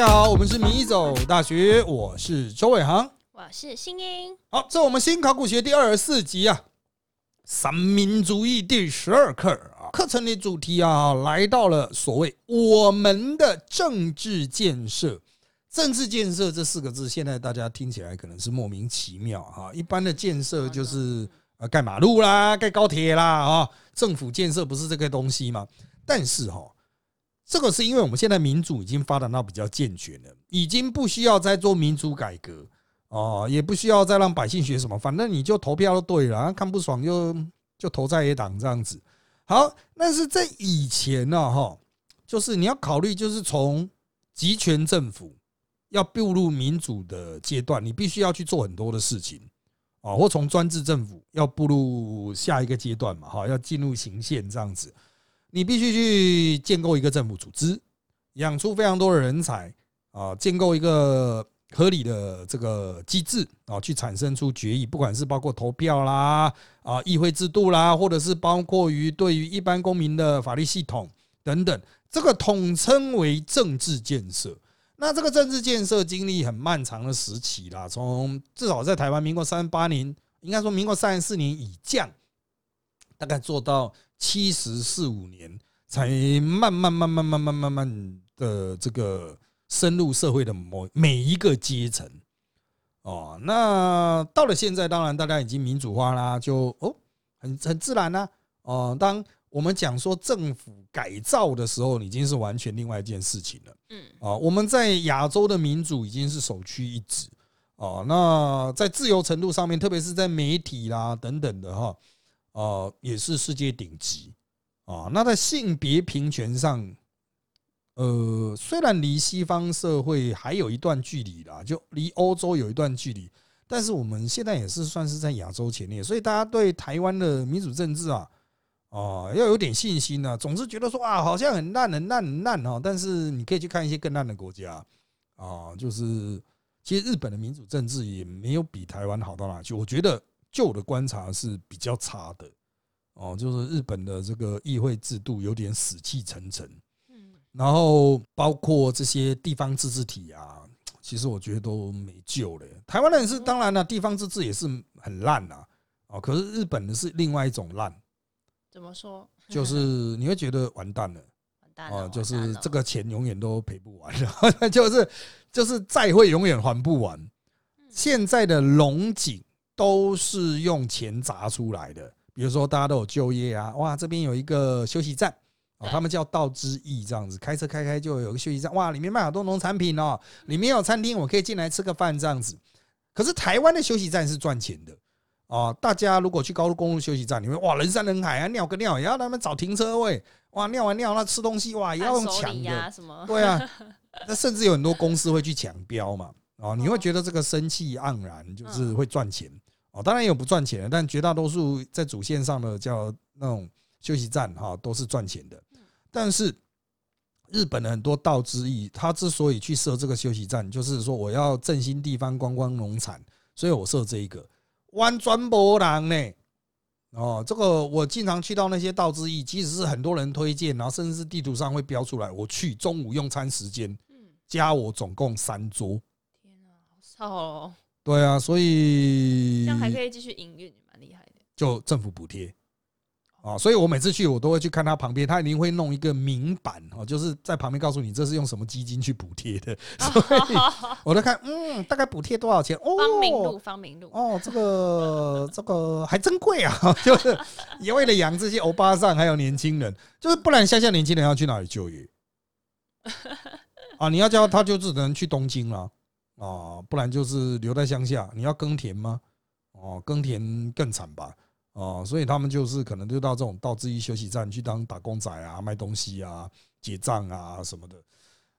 家好，我们是米走大学，我是周伟航。我是新英，好，这我们新考古学第二十四集啊，三民主义第十二课啊，课程的主题啊，来到了所谓我们的政治建设。政治建设这四个字，现在大家听起来可能是莫名其妙哈。一般的建设就是呃盖马路啦、盖高铁啦啊，政府建设不是这个东西吗？但是哈，这个是因为我们现在民主已经发展到比较健全了，已经不需要再做民主改革哦，也不需要再让百姓学什么，反正你就投票就对了，看不爽就就投在野党这样子。好，但是在以前呢，哈，就是你要考虑，就是从集权政府。要步入民主的阶段，你必须要去做很多的事情啊，或从专制政府要步入下一个阶段嘛，哈，要进入行宪这样子，你必须去建构一个政府组织，养出非常多的人才啊，建构一个合理的这个机制啊，去产生出决议，不管是包括投票啦啊，议会制度啦，或者是包括于对于一般公民的法律系统等等，这个统称为政治建设。那这个政治建设经历很漫长的时期啦，从至少在台湾民国三十八年，应该说民国三十四年以降，大概做到七十四五年，才慢慢慢慢慢慢慢慢的这个深入社会的某每一个阶层。哦，那到了现在，当然大家已经民主化啦，就哦很很自然啦。哦，当。我们讲说政府改造的时候，已经是完全另外一件事情了。嗯，啊，我们在亚洲的民主已经是首屈一指。哦，那在自由程度上面，特别是在媒体啦等等的哈，啊，也是世界顶级。啊，那在性别平权上，呃，虽然离西方社会还有一段距离啦，就离欧洲有一段距离，但是我们现在也是算是在亚洲前列，所以大家对台湾的民主政治啊。哦，要有点信心呢。总是觉得说啊，好像很烂、很烂、很烂哦。但是你可以去看一些更烂的国家啊，就是其实日本的民主政治也没有比台湾好到哪去。我觉得旧的观察是比较差的哦，就是日本的这个议会制度有点死气沉沉。嗯，然后包括这些地方自治体啊，其实我觉得都没救了。台湾人是当然了，地方自治也是很烂呐。哦，可是日本的是另外一种烂。怎么说？就是 你会觉得完蛋了，完蛋了，就是这个钱永远都赔不完，就是就是债会永远还不完。现在的龙井都是用钱砸出来的，比如说大家都有就业啊，哇，这边有一个休息站哦，他们叫道之驿这样子，开车开开就有个休息站，哇，里面卖好多农产品哦，里面有餐厅，我可以进来吃个饭这样子。可是台湾的休息站是赚钱的。哦，大家如果去高速公路休息站，你会哇人山人海啊，尿个尿也要他们找停车位，哇尿完尿那吃东西哇也要用抢的，对啊，那甚至有很多公司会去抢标嘛，啊，你会觉得这个生气盎然，就是会赚钱哦，当然有不赚钱的，但绝大多数在主线上的叫那种休息站哈都是赚钱的，但是日本的很多道之驿，他之所以去设这个休息站，就是说我要振兴地方观光农产，所以我设这一个。弯转博人呢？哦，这个我经常去到那些道之驿，即使是很多人推荐，然后甚至是地图上会标出来，我去中午用餐时间，加我总共三桌。天哪，好少哦！对啊，所以这样还可以继续营运，蛮厉害的。就政府补贴。啊，所以我每次去，我都会去看他旁边，他一定会弄一个明板哦，就是在旁边告诉你这是用什么基金去补贴的，所以我在看，嗯，大概补贴多少钱？哦，方明路，方明路，哦，这个 这个还真贵啊，就是也为了养这些欧巴桑还有年轻人，就是不然乡下年轻人要去哪里就业？啊，你要叫他就只能去东京了啊，不然就是留在乡下。你要耕田吗？哦，耕田更惨吧。哦，所以他们就是可能就到这种道之一休息站去当打工仔啊，卖东西啊，结账啊什么的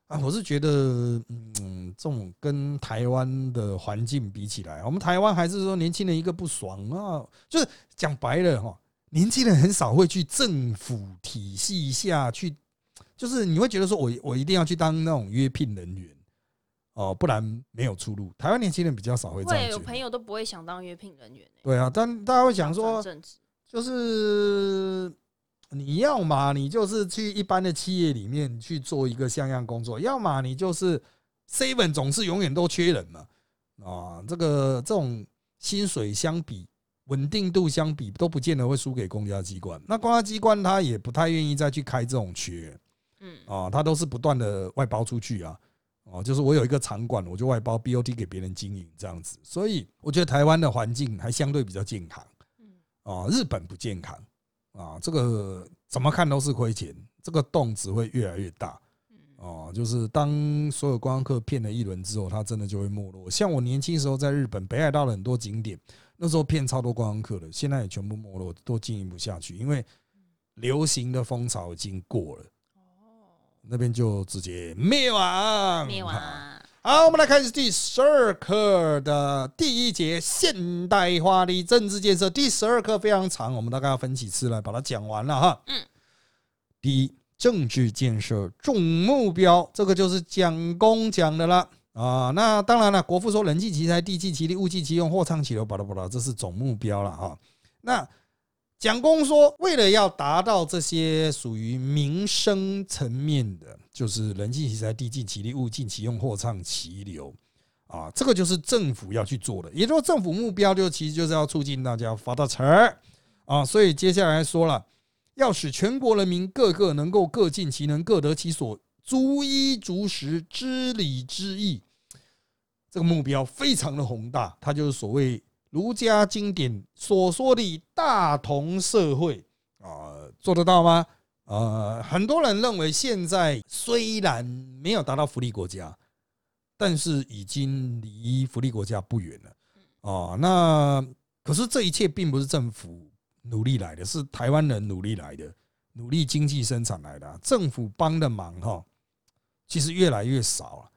啊。我是觉得，嗯，这种跟台湾的环境比起来，我们台湾还是说年轻人一个不爽啊，就是讲白了哈，年轻人很少会去政府体系下去，就是你会觉得说我我一定要去当那种约聘人员。哦，不然没有出路。台湾年轻人比较少会这样有朋友都不会想当约聘人员。对啊，但大家会想说，就是你要嘛，你就是去一般的企业里面去做一个像样工作；要么你就是 seven 总是永远都缺人嘛，啊，这个这种薪水相比、稳定度相比，都不见得会输给公家机关。那公家机关他也不太愿意再去开这种缺，嗯啊，他都是不断的外包出去啊，哦，就是我有一个场馆，我就外包 BOT 给别人经营这样子。所以我觉得台湾的环境还相对比较健康。嗯啊，日本不健康啊，这个怎么看都是亏钱，这个洞只会越来越大嗯哦。就是当所有观光客骗了一轮之后，它真的就会没落。像我年轻时候在日本北海道的很多景点，那时候骗超多观光客的，现在也全部没落，都经营不下去，因为流行的风潮已经过了，哦，那边就直接灭亡。灭亡好我们来开始第十二课的第一节现代化的政治建设。第十二课非常长，我们大概要分几次来把它讲完了哈。嗯，第一，政治建设总目标，这个就是蒋公讲的啦。啊，那当然了，国父说人尽其才，地尽其力，物尽其用，货畅其流，巴拉巴拉，这是总目标了哈。那蒋公说，为了要达到这些属于民生层面的，就是人尽其才，地尽其力，物尽其用，货畅其流啊，这个就是政府要去做的。也就是说，政府目标就其实就是要促进大家发大财啊。所以接下来说了，要使全国人民个个能够各尽其能，各得其所，逐一逐十，知礼知义。这个目标非常的宏大，它就是所谓儒家经典所说的大同社会啊，做得到吗？呃，很多人认为现在虽然没有达到福利国家，但是已经离福利国家不远了哦。那可是这一切并不是政府努力来的，是台湾人努力来的，努力经济生产来的。政府帮的忙哈，其实越来越少了。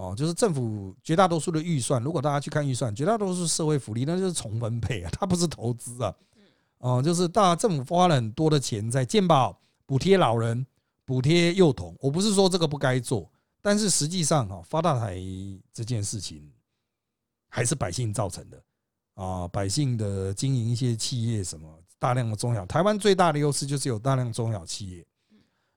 哦，就是政府绝大多数的预算，如果大家去看预算，绝大多数社会福利，那就是重分配啊，它不是投资啊。哦，就是大政府花了很多的钱在健保、补贴老人、补贴幼童。我不是说这个不该做，但是实际上哈，发大财这件事情还是百姓造成的啊，百姓的经营一些企业什么大量的中小，台湾最大的优势就是有大量中小企业。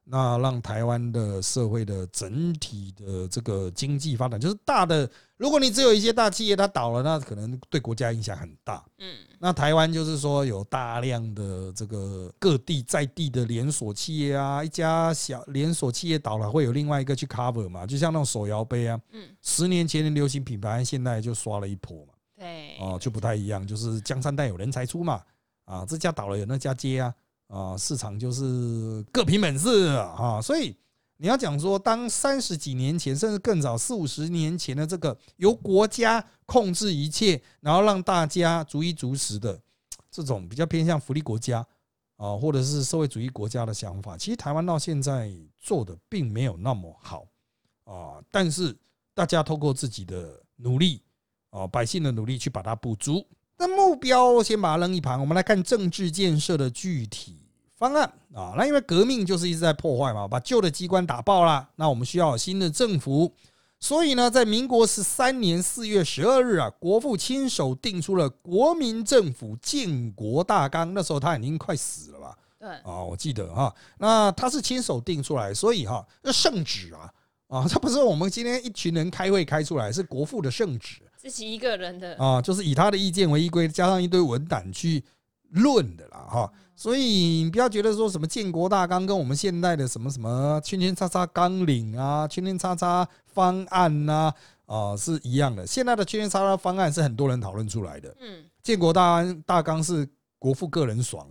那让台湾的社会的整体的这个经济发展，就是大的。如果你只有一些大企业它倒了，那可能对国家影响很大。嗯。那台湾就是说有大量的这个各地在地的连锁企业啊，一家小连锁企业倒了，会有另外一个去 cover 嘛，就像那种手摇杯啊，嗯，十年前的流行品牌，现在就刷了一波嘛，对，哦，就不太一样，就是江山代有人才出嘛，啊，这家倒了有那家接啊，啊，市场就是各凭本事啊，所以你要讲说，当三十几年前，甚至更早四五十年前的这个由国家控制一切，然后让大家逐一逐食的这种比较偏向福利国家啊，或者是社会主义国家的想法，其实台湾到现在做的并没有那么好啊，但是大家透过自己的努力啊，百姓的努力去把它补足。那目标先把它扔一旁，我们来看政治建设的具体方案啊。那因为革命就是一直在破坏嘛，把旧的机关打爆了，那我们需要有新的政府。所以呢，在民国十三年四月十二日啊，国父亲手定出了国民政府建国大纲。那时候他已经快死了吧？对，啊，我记得哈，那他是亲手定出来，所以哈，那圣旨啊，啊，这不是我们今天一群人开会开出来，是国父的圣旨。自己一个人的，啊，就是以他的意见为依归，加上一堆文档去论的啦，哈。所以你不要觉得说什么建国大纲跟我们现代的什么什么圈圈叉叉纲领啊、圈圈叉叉方案呐啊是一样的。现在的圈圈叉叉方案是很多人讨论出来的，嗯，建国大大纲是国父个人爽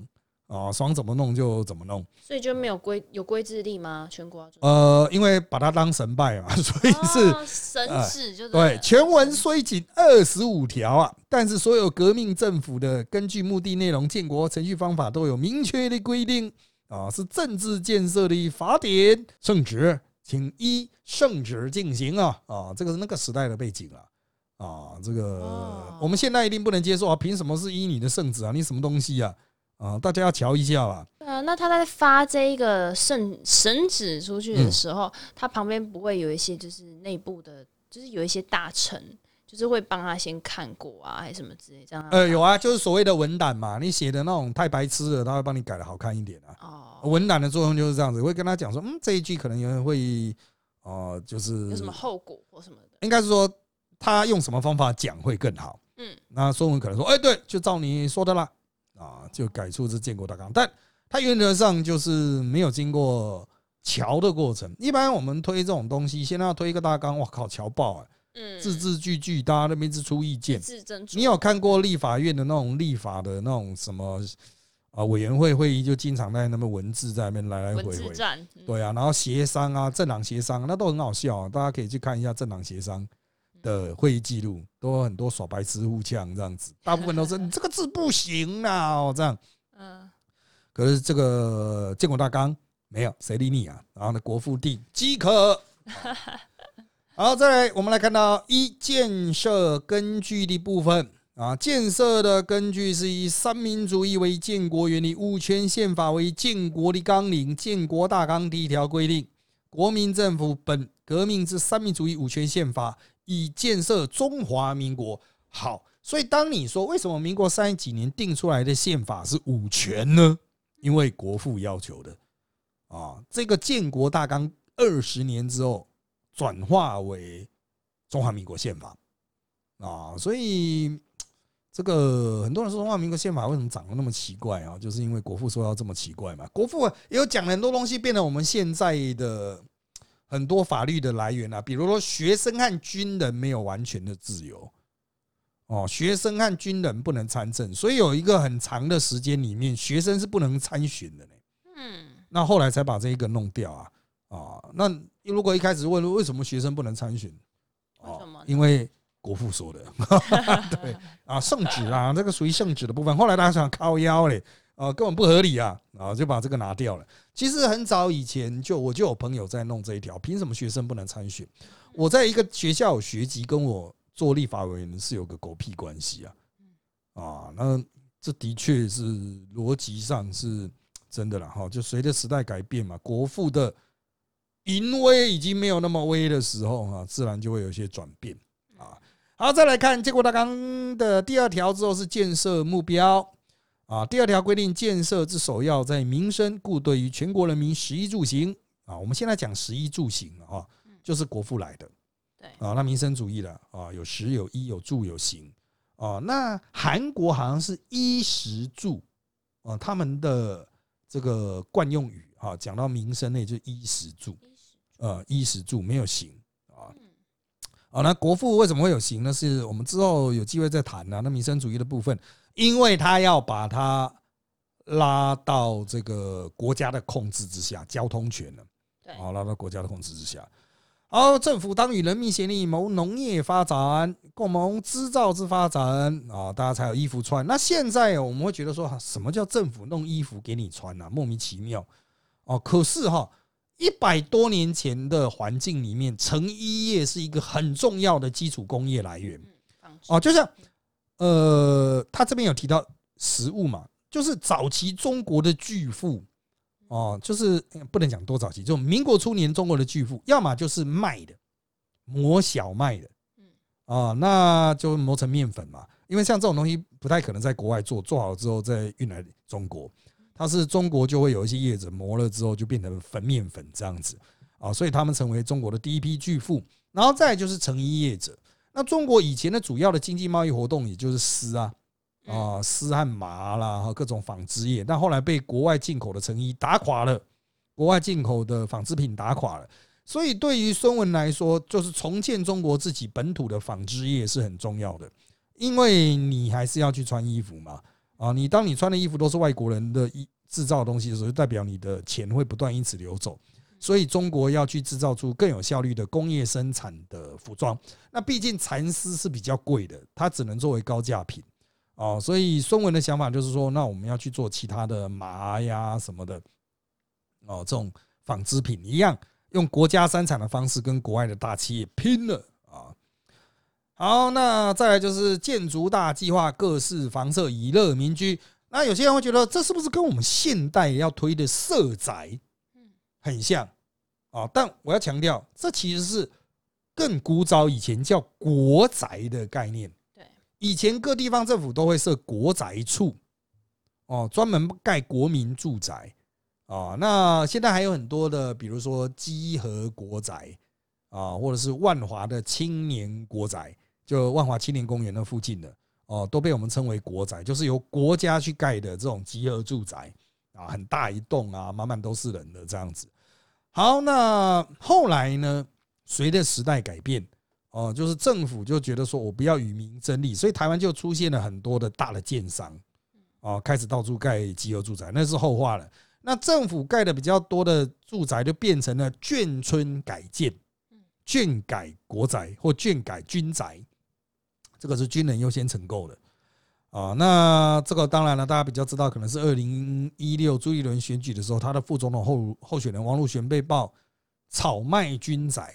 啊，爽怎么弄就怎么弄。所以就没有规有规制力吗？全国呃，因为把它当神拜嘛，所以是哦神旨，就对，全文虽仅二十五条啊，但是所有革命政府的根据目的、内容、建国程序、方法都有明确的规定啊，是政治建设的法典圣旨，请依圣旨进行啊啊，这个是那个时代的背景啊啊，这个哦我们现在一定不能接受啊，凭什么是依你的圣旨啊？你什么东西啊？啊，大家要瞧一下吧。对啊，那他在发这一个圣神旨出去的时候，他旁边不会有一些就是内部的，就是有一些大臣，就是会帮他先看过啊，还是什么之类这样。呃，有啊，就是所谓的文胆嘛，你写的那种太白痴了，他会帮你改的好看一点啊。哦，文胆的作用就是这样子，会跟他讲说，嗯，这一句可能有人会哦，就是有什么后果或什么的？应该是说他用什么方法讲会更好。嗯，那孙文可能说，哎，对，就照你说的啦，啊，就改出这建国大纲，但它原则上就是没有经过桥的过程。一般我们推这种东西，现在要推一个大纲，哇靠，桥爆啊！嗯，字字句句，大家那边只出意见。你有看过立法院的那种立法的那种什么啊委员会会议，就经常在那边文字在那边来来回回。对啊，然后协商啊，政党协商，那都很好笑啊，大家可以去看一下政党协商的会议记录，都有很多耍白痴互呛这样子，大部分都是 你这个字不行啊，哦这样。嗯，可是这个建国大纲没有，谁理你啊？然后呢，国父定饥渴。好，再来，我们来看到一建设根据的部分啊，建设的根据是以三民主义为建国原理，五权宪法为建国的纲领。建国大纲第一条规定，国民政府本革命之三民主义五权宪法，以建设中华民国。好，所以当你说为什么民国三十几年定出来的宪法是五权呢？因为国父要求的啊，这个建国大纲二十年之后转化为中华民国宪法啊，所以这个很多人说中华民国宪法为什么长得那么奇怪啊？就是因为国父说要这么奇怪嘛。国父也有讲很多东西，变成我们现在的很多法律的来源啊，比如说学生和军人没有完全的自由。哦，学生和军人不能参政，所以有一个很长的时间里面，学生是不能参选的呢。嗯，那后来才把这一个弄掉啊啊！那如果一开始问为什么学生不能参选，为什么因为国父说的，对啊，圣旨啊，这个属于圣旨的部分。后来大家想靠腰嘞，啊，根本不合理啊，啊，就把这个拿掉了。其实很早以前就我就有朋友在弄这一条，凭什么学生不能参选？我在一个学校学籍，跟我做立法委员是有个狗屁关系啊啊！那这的确是逻辑上是真的了哈。就随着时代改变嘛，国父的淫威已经没有那么威的时候啊，自然就会有一些转变啊。好，再来看建国大纲的第二条之后是建设目标啊。第二条规定，建设之首要在民生，故对于全国人民食衣住行啊，我们现在讲食衣住行啊，就是国父来的。对，啊，那民生主义的啊，有食有衣有住有行啊。那韩国好像是衣食住啊，他们的这个惯用语啊，讲到民生类就衣食住，呃，衣食住没有行啊。啊，那国父为什么会有行呢？是我们之后有机会再谈啊。那民生主义的部分，因为他要把它拉到这个国家的控制之下，交通权了。对，啊，拉到国家的控制之下。好，政府当与人民协力谋农业发展，共谋织造之发展啊，大家才有衣服穿。那现在我们会觉得说，什么叫政府弄衣服给你穿啊？莫名其妙哦。可是哈，一百多年前的环境里面，成衣业是一个很重要的基础工业来源哦。就像呃，他这边有提到食物嘛，就是早期中国的巨富哦，就是呃不能讲多早期，就民国初年中国的巨富，要么就是卖的磨小麦的嗯，啊，那就磨成面粉嘛。因为像这种东西不太可能在国外做，做好之后再运来中国，它是中国就会有一些叶子磨了之后就变成粉面粉这样子啊，所以他们成为中国的第一批巨富。然后再就是成衣业者，那中国以前的主要的经济贸易活动也就是丝啊。啊，丝和麻啦，和各种纺织业，但后来被国外进口的成衣打垮了，国外进口的纺织品打垮了，所以对于孙文来说，就是重建中国自己本土的纺织业是很重要的，因为你还是要去穿衣服嘛，啊，你当你穿的衣服都是外国人的衣制造的东西的时候，就代表你的钱会不断因此流走，所以中国要去制造出更有效率的工业生产的服装，那毕竟蚕丝是比较贵的，它只能作为高价品。哦，所以孙文的想法就是说，那我们要去做其他的麻呀什么的，哦，这种纺织品一样，用国家生产的方式跟国外的大企业拼了啊。好，那再来就是建筑大计划，各式房舍以乐民居。那有些人会觉得，这是不是跟我们现代要推的社宅很像啊？但我要强调，这其实是更古早以前叫国宅的概念。对，以前各地方政府都会设国宅处，哦，专门盖国民住宅，哦，那现在还有很多的，比如说基和国宅，啊，或者是万华的青年国宅，就万华青年公园那附近的哦，都被我们称为国宅，就是由国家去盖的这种集合住宅啊，很大一栋啊，满满都是人的这样子。好，那后来呢，随着时代改变，哦，就是政府就觉得说我不要与民争利，所以台湾就出现了很多的大的建商，哦，开始到处盖集合住宅，那是后话了。那政府盖的比较多的住宅，就变成了眷村改建。眷改国宅或眷改军宅，这个是军人优先承购的啊。那这个当然了，大家比较知道，可能是二零一六朱一伦选举的时候，他的副总统候候选人王禄玄被曝炒卖军宅，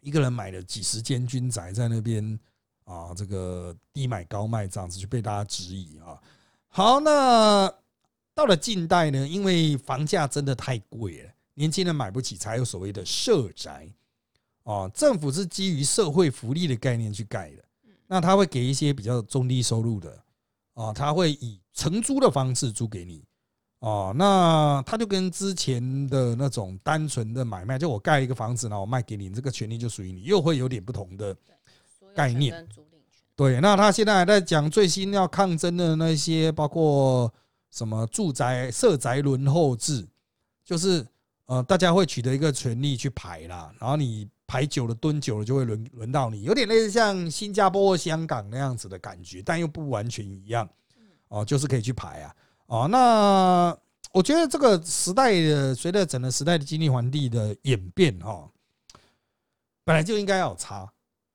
一个人买了几十间军宅在那边啊，这个低买高卖这样子，就被大家质疑啊。好，那到了近代呢，因为房价真的太贵了，年轻人买不起，才有所谓的社宅。哦，政府是基于社会福利的概念去盖的，那他会给一些比较中低收入的，啊，他会以承租的方式租给你，哦，那他就跟之前的那种单纯的买卖，就我盖一个房子，然后我卖给你，这个权利就属于你，又会有点不同的概念。对，那他现在还在讲最新要抗争的那些，包括什么住宅社宅轮候制，就是呃，大家会取得一个权利去排啦，然后你。排久了，蹲久了就会轮轮到你，有点类似像新加坡或香港那样子的感觉，但又不完全一样。哦，就是可以去排啊。哦，那我觉得这个时代的随着整个时代的经济环境的演变，哈，本来就应该要有差。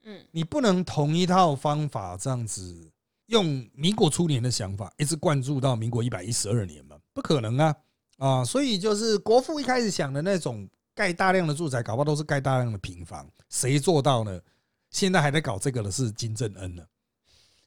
嗯，你不能同一套方法这样子用民国初年的想法一直灌注到民国一百一十二年嘛？不可能啊！啊，所以就是国父一开始想的那种。盖大量的住宅，搞不好都是盖大量的平房，谁做到呢？现在还在搞这个的是金正恩呢。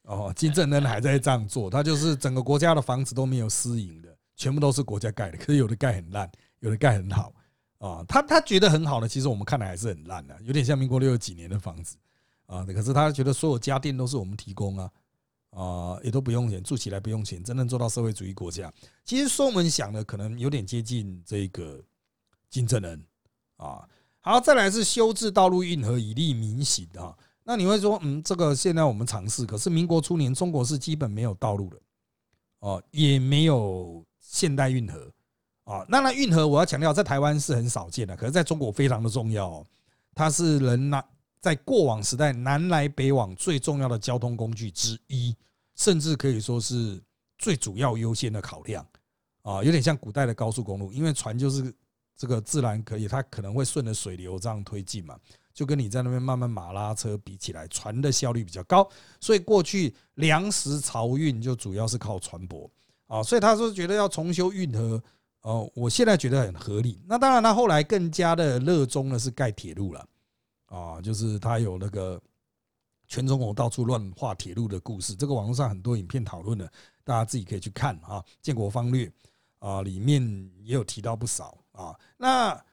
哦，金正恩还在这样做，他就是整个国家的房子都没有私营的，全部都是国家盖的。可是有的盖很烂，有的盖很好啊。他他觉得很好的，其实我们看来还是很烂的，有点像民国六十几年的房子啊。可是他觉得所有家电都是我们提供啊，啊，也都不用钱，住起来不用钱，真正做到社会主义国家。其实说我们想的可能有点接近这个金正恩。啊，好，再来是修治道路运河以利民行啊。那你会说，嗯，这个现在我们尝试，可是民国初年中国是基本没有道路的，哦，也没有现代运河啊。那那运河我要强调，在台湾是很少见的，可是在中国非常的重要哦。它是人南在过往时代南来北往最重要的交通工具之一，甚至可以说是最主要优先的考量啊，有点像古代的高速公路，因为船就是。这个自然可以，它可能会顺着水流这样推进嘛，就跟你在那边慢慢马拉车比起来，船的效率比较高，所以过去粮食漕运就主要是靠船舶啊，所以他说觉得要重修运河，哦，我现在觉得很合理。那当然，他后来更加的热衷的是盖铁路了啊，就是他有那个全中国到处乱画铁路的故事，这个网络上很多影片讨论的，大家自己可以去看啊，《建国方略》啊，里面也有提到不少。啊，那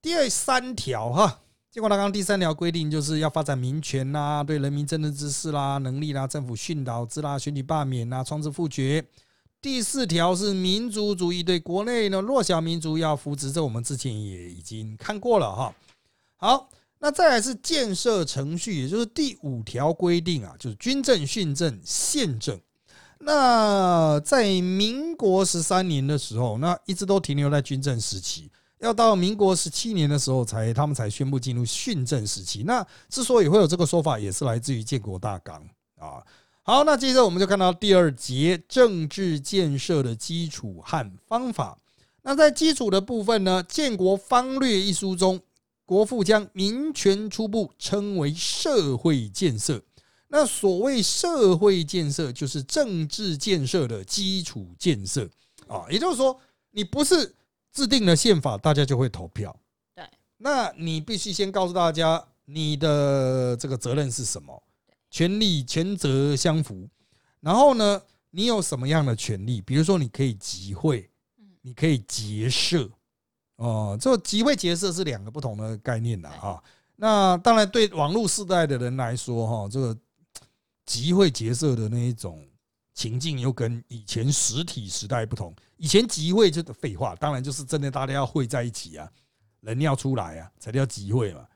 第二三条哈，建国大纲第三条规定就是要发展民权啦，对人民政治知识啦、能力啦、政府训导之啦、选举罢免啦、创制复决。第四条是民族主义，对国内的弱小民族要扶持，这我们之前也已经看过了哈。好，那再来是建设程序，也就是第五条规定啊，就是军政、训政、宪政。那在民国十三年的时候，那一直都停留在军政时期，要到民国十七年的时候才他们才宣布进入训政时期。那之所以会有这个说法，也是来自于建国大纲啊。好，那接着我们就看到第二节政治建设的基础和方法。那在基础的部分呢，《建国方略》一书中，国父将民权初步称为社会建设。那所谓社会建设，就是政治建设的基础建设啊。也就是说，你不是制定了宪法，大家就会投票。对，那你必须先告诉大家你的这个责任是什么，权利权责相符。然后呢，你有什么样的权利？比如说，你可以集会，你可以结社。哦，这集会结社是两个不同的概念的啊。那当然，对网络时代的人来说，哈，这个。集会结社的那一种情境，又跟以前实体时代不同。以前集会就是废话，当然就是真的大家要会在一起啊，人要出来啊，才叫集会嘛。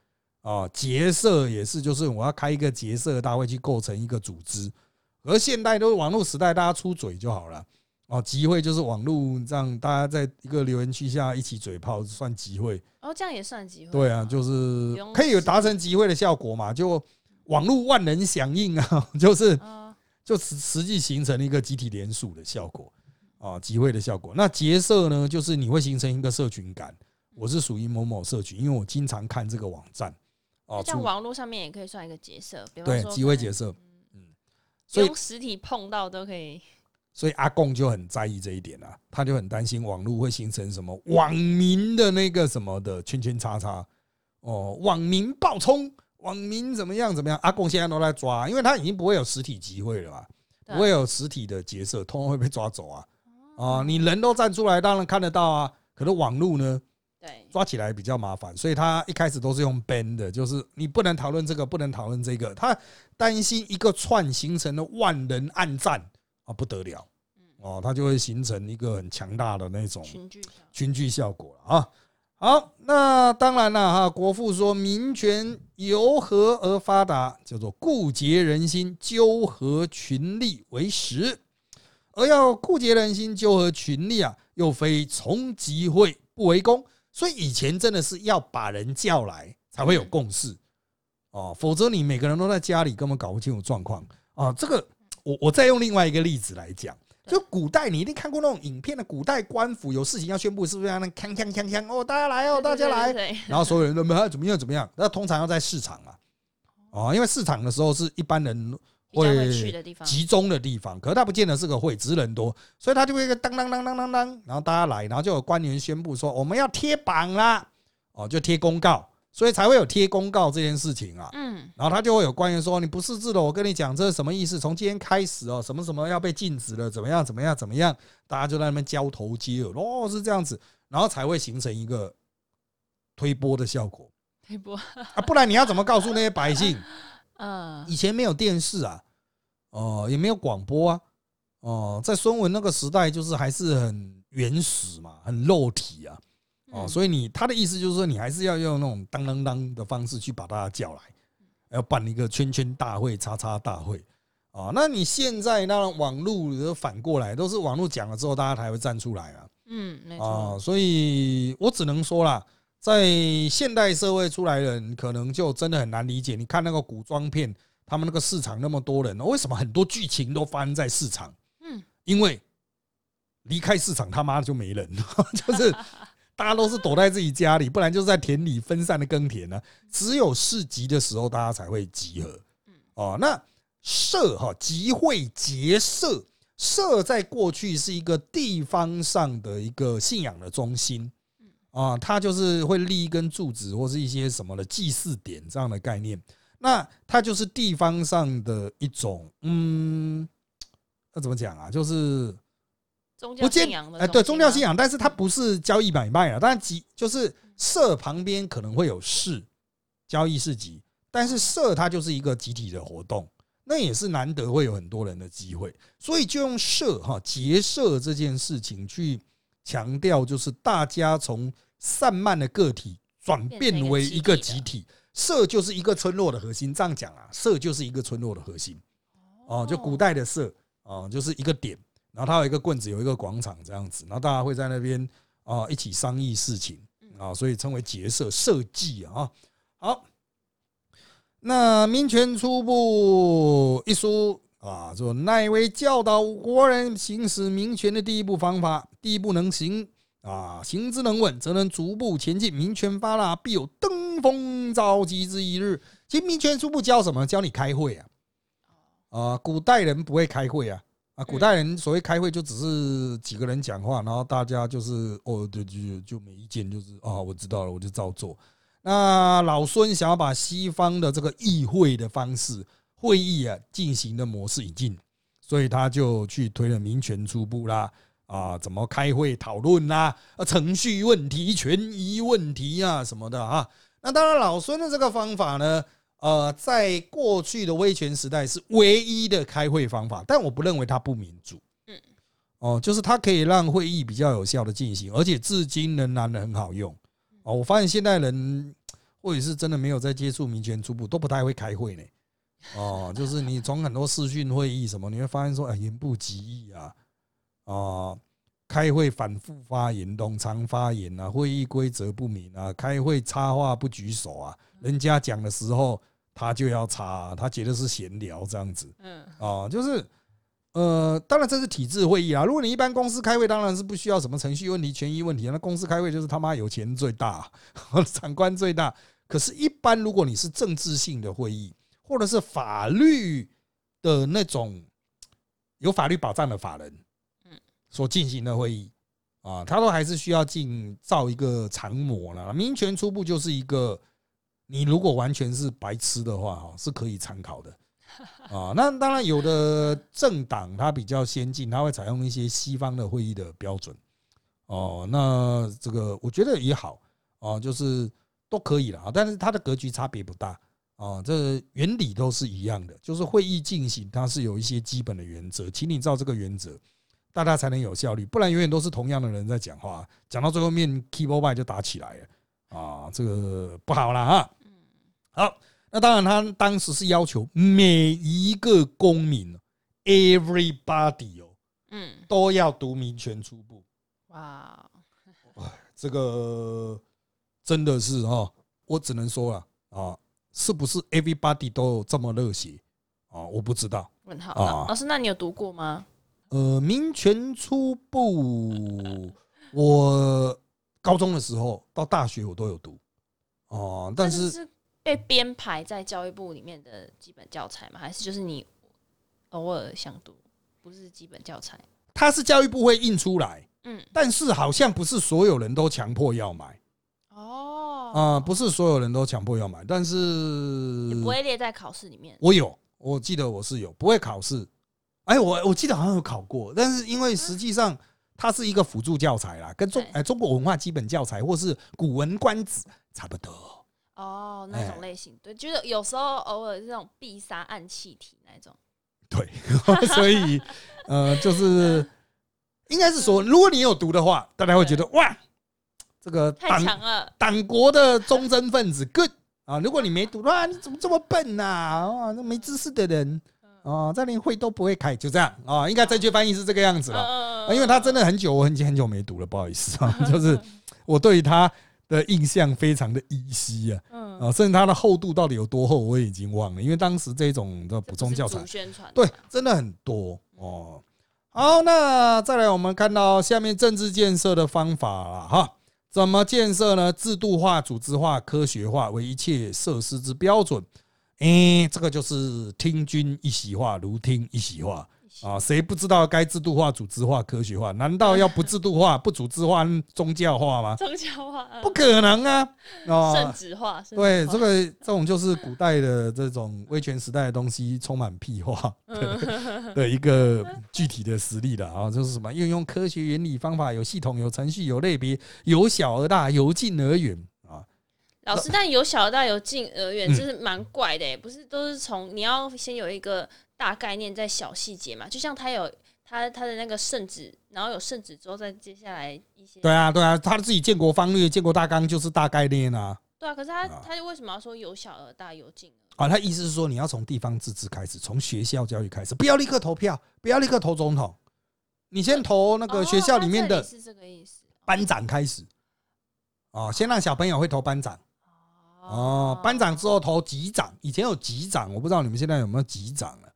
哦，结社也是，就是我要开一个结社大会去构成一个组织。而现代都是网络时代，大家出嘴就好了。哦，集会就是网络让大家在一个留言区下一起嘴炮，算集会。哦，这样也算集会。对啊，就是可以有达成集会的效果嘛？就网络万人响应啊，就是就实实际形成了一个集体联署的效果啊，集会的效果。那结社呢，就是你会形成一个社群感。我是属于某某社群，因为我经常看这个网站。哦，像网络上面也可以算一个结社，对，集会结社。嗯，所以实体碰到都可以。所以阿贡就很在意这一点啊，他就很担心网络会形成什么网民的那个什么的圈圈叉叉哦，网民暴冲，网民怎么样怎么样？阿贡现在都在抓，因为他已经不会有实体集会了嘛，不会有实体的角色，通常会被抓走啊啊！你人都站出来，当然看得到啊，可是网络呢，对，抓起来比较麻烦，所以他一开始都是用 ban 的，就是你不能讨论这个，不能讨论这个，他担心一个串形成了万人暗战啊。不得了，哦，他就会形成一个很强大的那种群聚群聚效果啊。好，那当然了哈。国父说，民权由何而发达？叫做固结人心，纠合群力为实。而要固结人心，纠合群力啊，又非从集会不为功。所以以前真的是要把人叫来才会有共识哦，否则你每个人都在家里，根本搞不清楚状况啊。这个。我我再用另外一个例子来讲，就古代你一定看过那种影片的，古代官府有事情要宣布，是不是要那锵锵锵锵哦，大家来哦，大家来，然后所有人都么怎么样怎么样？那通常要在市场啊，哦，因为市场的时候是一般人会去的地方，集中的地方，可是他不见得是个会，只是人多，所以他就会一个当当当当当当，然后大家来，然后就有官员宣布说我们要贴榜啦，哦，就贴公告。所以才会有贴公告这件事情啊，嗯，然后他就会有官员说你不识字的，我跟你讲这是什么意思？从今天开始哦，什么什么要被禁止了，怎么样怎么样怎么样？大家就在那边交头接耳，哦，是这样子，然后才会形成一个推波的效果。推 波啊，不然你要怎么告诉那些百姓？嗯，以前没有电视啊，哦，也没有广播啊，哦，在孙文那个时代，就是还是很原始嘛，很肉体啊。哦，所以你他的意思就是说，你还是要用那种当当当的方式去把大家叫来，要办一个圈圈大会、叉叉大会啊。那你现在那网络反过来，都是网络讲了之后，大家才会站出来啊。嗯，没错。所以我只能说啦，在现代社会出来人，可能就真的很难理解。你看那个古装片，他们那个市场那么多人，为什么很多剧情都发生在市场？嗯，因为离开市场他妈就没人，就是。大家都是躲在自己家里，不然就是在田里分散的耕田呢。只有市集的时候，大家才会集合。哦，那社哈集会结社，社在过去是一个地方上的一个信仰的中心。啊，它就是会立一根柱子或是一些什么的祭祀点这样的概念。那它就是地方上的一种，嗯，那怎么讲啊？就是。不见哎，对宗教信仰，但是它不是交易买卖啊。当然，集就是社旁边可能会有市交易市集，但是社它就是一个集体的活动，那也是难得会有很多人的机会，所以就用社哈结社这件事情去强调，就是大家从散漫的个体转变为一个集体，社就是一个村落的核心。这样讲啊，社就是一个村落的核心哦，就古代的社哦，就是一个点。然后他有一个棍子，有一个广场这样子，然后大家会在那边啊一起商议事情啊，所以称为结社社稷啊。好，那《民权初步》一书啊，说乃为教导国人行使民权的第一步方法。第一步能行啊，行之能稳，则能逐步前进。民权发达，必有登峰造极之一日。其实《民权初步》教什么？教你开会啊。啊，古代人不会开会啊。啊，古代人所谓开会就只是几个人讲话，然后大家就是哦，对，就就没意见，就是啊，我知道了，我就照做。那老孙想要把西方的这个议会的方式、会议啊进行的模式引进，所以他就去推了民权初步啦，啊，怎么开会讨论啦，啊，程序问题、权益问题啊什么的啊。那当然，老孙的这个方法呢。呃，在过去的威权时代是唯一的开会方法，但我不认为它不民主。嗯，哦，就是它可以让会议比较有效的进行，而且至今仍然很好用。哦，我发现现代人或者是真的没有在接触民权初步，都不太会开会呢。哦，就是你从很多视讯会议什么，你会发现说，哎，言不及义啊，啊，开会反复发言，冗长发言啊，会议规则不明啊，开会插话不举手啊，人家讲的时候他就要插，他觉得是闲聊这样子。嗯，啊，就是。呃，当然这是体制会议啊。如果你一般公司开会，当然是不需要什么程序问题、权益问题。那公司开会就是他妈有钱最大，长官最大。可是，一般如果你是政治性的会议，或者是法律的那种有法律保障的法人，嗯，所进行的会议啊，他都还是需要进造一个常模了。民权初步就是一个，你如果完全是白痴的话，哈，是可以参考的。啊，那当然有的政党它比较先进，它会采用一些西方的会议的标准。哦，那这个我觉得也好啊，就是都可以了啊。但是它的格局差别不大啊，这原理都是一样的，就是会议进行它是有一些基本的原则，请你照这个原则，大家才能有效率，不然永远都是同样的人在讲话，讲到最后面 keyboard 就打起来了啊，这个不好了啊。好。那当然，他当时是要求每一个公民，everybody 哦，嗯，都要读民权初步。哇，这个真的是哈，我只能说了啊，是不是 everybody 都有这么热血啊？我不知道。问号啊，老师，那你有读过吗？呃，民权初步，我高中的时候到大学我都有读哦，但是。被编排在教育部里面的基本教材吗？还是就是你偶尔想读，不是基本教材？它是教育部会印出来，嗯，但是好像不是所有人都强迫要买。哦，啊，不是所有人都强迫要买，但是不会列在考试里面。我有，我记得我是有，不会考试。哎，我我记得好像有考过，但是因为实际上它是一个辅助教材啦，跟中哎中国文化基本教材或是古文观止差不多。哦，那种类型，对，就是有时候偶尔这种必杀暗气体那种，对，所以呃，就是应该是说，如果你有毒的话，大家会觉得哇，这个太强了，党国的忠贞分子，good 啊！如果你没毒的话，你怎么这么笨呐？啊，那没知识的人啊，再连会都不会开，就这样啊，应该正确翻译是这个样子了，因为他真的很久，我很很久没读了，不好意思啊，就是我对于他。的印象非常的依稀啊，啊，甚至它的厚度到底有多厚，我已经忘了，因为当时这种的补充教材，对，真的很多哦。好，那再来，我们看到下面政治建设的方法了哈，怎么建设呢？制度化、组织化、科学化为一切设施之标准。哎，这个就是听君一席话，如听一席话。啊，谁不知道该制度化、组织化、科学化？难道要不制度化、不组织化、宗教化吗？宗教化不可能啊！啊，圣旨化，对，这个这种就是古代的这种威权时代的东西，充满屁话的一个具体的实例了啊！就是什么运用科学原理方法，有系统、有程序、有类别，由小而大，由近而远啊！老师，但由小而大，由近而远，这是蛮怪的，不是都是从你要先有一个。大概念在小细节嘛，就像他有他他的那个圣旨，然后有圣旨之后，再接下来一些。对啊，对啊，他自己建国方略、建国大纲就是大概念啊。对啊，可是他他为什么要说由小而大由近？啊，他意思是说你要从地方自治开始，从学校教育开始，不要立刻投票，不要立刻投总统，你先投那个学校里面的，是这个意思。班长开始，哦，先让小朋友会投班长，哦，班长之后投级长，以前有级长，我不知道你们现在有没有级长了。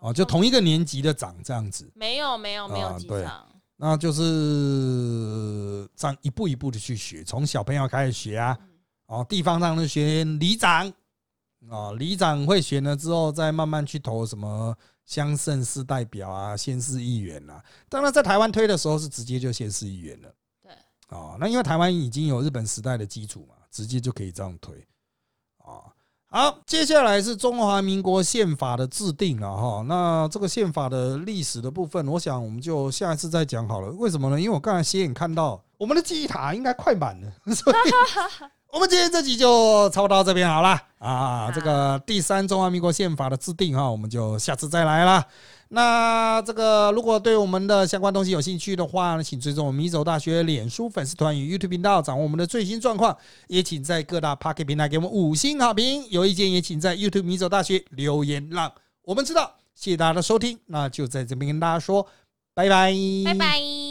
哦，就同一个年级的长这样子，没有没有没有级长，那就是这样一步一步的去学，从小朋友开始学啊，哦，地方上的学里长，哦，里长会选了之后，再慢慢去投什么乡镇市代表啊、县市议员啊。当然，在台湾推的时候是直接就县市议员了，对，哦，那因为台湾已经有日本时代的基础嘛，直接就可以这样推，啊。好，接下来是中华民国宪法的制定了哈。那这个宪法的历史的部分，我想我们就下一次再讲好了。为什么呢？因为我刚才斜眼看到我们的记忆塔应该快满了，所以我们今天这集就差不多到这边好了啊。这个第三中华民国宪法的制定哈，我们就下次再来啦。那这个如果对我们的相关东西有兴趣的话呢，请追踪我们米走大学脸书粉丝团与 YouTube 频道，掌握我们的最新状况。也请在各大 Pocket 平台给我们五星好评，有意见也请在 YouTube 米走大学留言，让我们知道。谢谢大家的收听，那就在这边跟大家说拜拜，拜拜。